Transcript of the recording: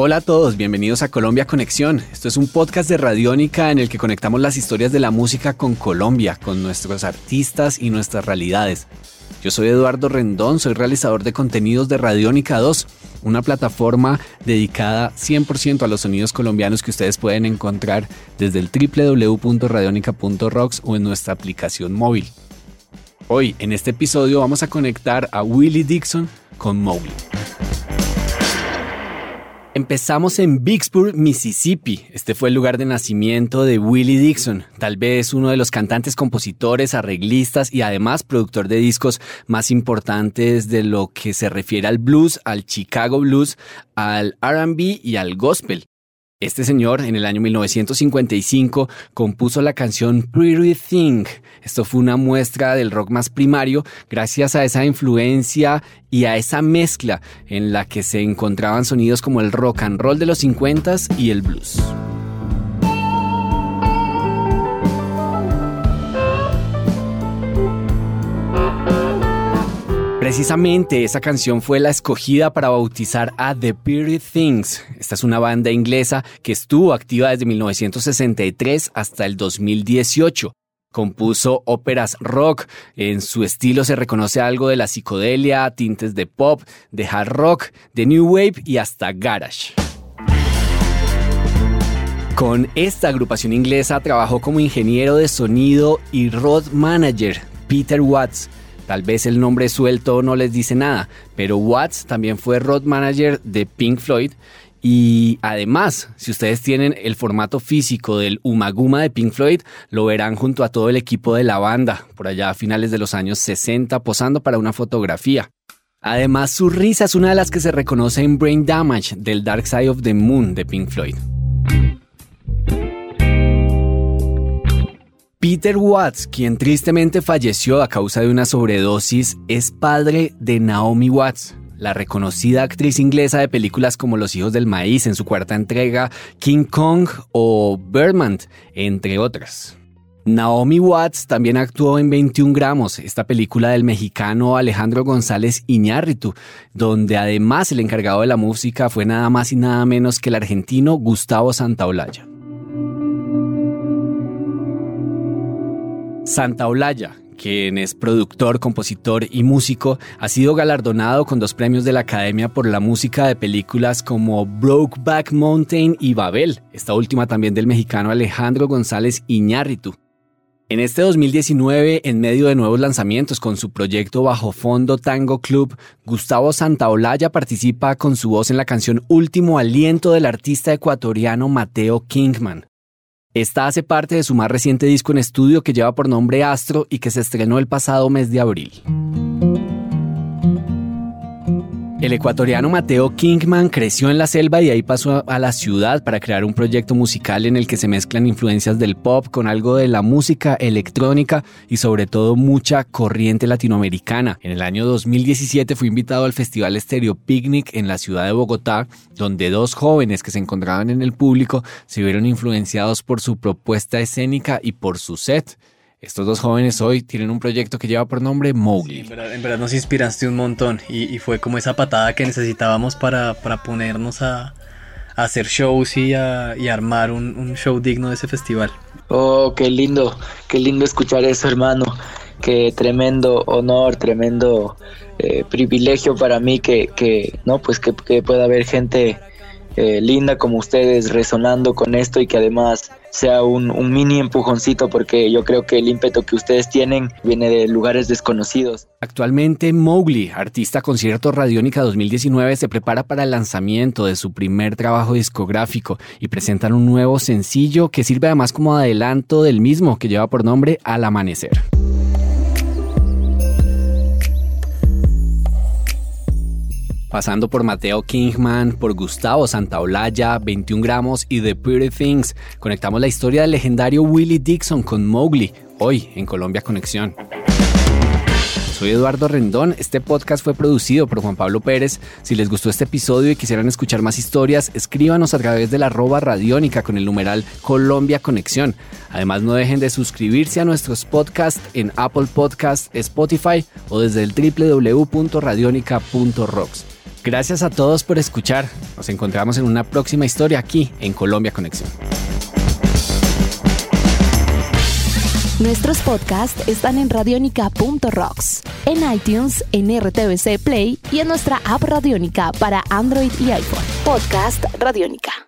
Hola a todos, bienvenidos a Colombia Conexión. Esto es un podcast de Radiónica en el que conectamos las historias de la música con Colombia, con nuestros artistas y nuestras realidades. Yo soy Eduardo Rendón, soy realizador de contenidos de Radiónica 2, una plataforma dedicada 100% a los sonidos colombianos que ustedes pueden encontrar desde el www.radionica.rocks o en nuestra aplicación móvil. Hoy, en este episodio, vamos a conectar a Willie Dixon con Mowgli. Empezamos en Vicksburg, Mississippi. Este fue el lugar de nacimiento de Willie Dixon, tal vez uno de los cantantes, compositores, arreglistas y además productor de discos más importantes de lo que se refiere al blues, al Chicago blues, al RB y al gospel. Este señor, en el año 1955, compuso la canción Pretty Thing. Esto fue una muestra del rock más primario gracias a esa influencia y a esa mezcla en la que se encontraban sonidos como el rock and roll de los 50s y el blues. Precisamente esa canción fue la escogida para bautizar a The Pretty Things. Esta es una banda inglesa que estuvo activa desde 1963 hasta el 2018. Compuso óperas rock, en su estilo se reconoce algo de la psicodelia, tintes de pop, de hard rock, de new wave y hasta garage. Con esta agrupación inglesa trabajó como ingeniero de sonido y road manager Peter Watts. Tal vez el nombre suelto no les dice nada, pero Watts también fue road manager de Pink Floyd y además, si ustedes tienen el formato físico del Umaguma de Pink Floyd, lo verán junto a todo el equipo de la banda, por allá a finales de los años 60, posando para una fotografía. Además, su risa es una de las que se reconoce en Brain Damage del Dark Side of the Moon de Pink Floyd. Peter Watts, quien tristemente falleció a causa de una sobredosis, es padre de Naomi Watts, la reconocida actriz inglesa de películas como Los Hijos del Maíz en su cuarta entrega, King Kong o Birdman, entre otras. Naomi Watts también actuó en 21 gramos, esta película del mexicano Alejandro González Iñárritu, donde además el encargado de la música fue nada más y nada menos que el argentino Gustavo Santaolalla. Santaolalla, quien es productor, compositor y músico, ha sido galardonado con dos premios de la Academia por la música de películas como Brokeback Mountain y Babel, esta última también del mexicano Alejandro González Iñárritu. En este 2019, en medio de nuevos lanzamientos con su proyecto Bajo Fondo Tango Club, Gustavo Santaolalla participa con su voz en la canción Último Aliento del artista ecuatoriano Mateo Kingman. Esta hace parte de su más reciente disco en estudio que lleva por nombre Astro y que se estrenó el pasado mes de abril. El ecuatoriano Mateo Kingman creció en la selva y ahí pasó a la ciudad para crear un proyecto musical en el que se mezclan influencias del pop con algo de la música electrónica y sobre todo mucha corriente latinoamericana. En el año 2017 fue invitado al Festival Estéreo Picnic en la ciudad de Bogotá, donde dos jóvenes que se encontraban en el público se vieron influenciados por su propuesta escénica y por su set. Estos dos jóvenes hoy tienen un proyecto que lleva por nombre Mowgli. en, verdad, nos inspiraste un montón y, fue como esa patada que necesitábamos para, ponernos a, hacer shows y a armar un, show digno de ese festival. Oh, qué lindo, qué lindo escuchar eso, hermano. Qué tremendo honor, tremendo eh, privilegio para mí que, no, pues que, que pueda haber gente eh, linda como ustedes resonando con esto y que además sea un, mini empujoncito porque yo creo que el ímpetu que ustedes tienen viene de lugares desconocidos. Actualmente Mowgli, artista concierto Radiónica 2019, se prepara para el lanzamiento de su primer trabajo discográfico y presentan un nuevo sencillo que sirve además como adelanto del mismo que lleva por nombre Al Amanecer. Pasando por Mateo Kingman, por Gustavo Santaolalla, 21 gramos y The Pretty Things. Conectamos la historia del legendario Willie Dixon con Mowgli, hoy en Colombia Conexión. soy Eduardo Rendón. Este podcast fue producido por Juan Pablo Pérez. Si les gustó este episodio y quisieran escuchar más historias, escríbanos a través de la arroba radiónica con el numeral Colombia Conexión. Además, no dejen de suscribirse a nuestros podcasts en Apple Podcast, Spotify o desde el www.radionica.rocks. Gracias a todos por escuchar. Nos encontramos en una próxima historia aquí en Colombia Conexión. Nuestros podcasts están en radionica.rocks, en iTunes, en RTVC Play y en nuestra app Radionica para Android y iPhone. Podcast Radionica.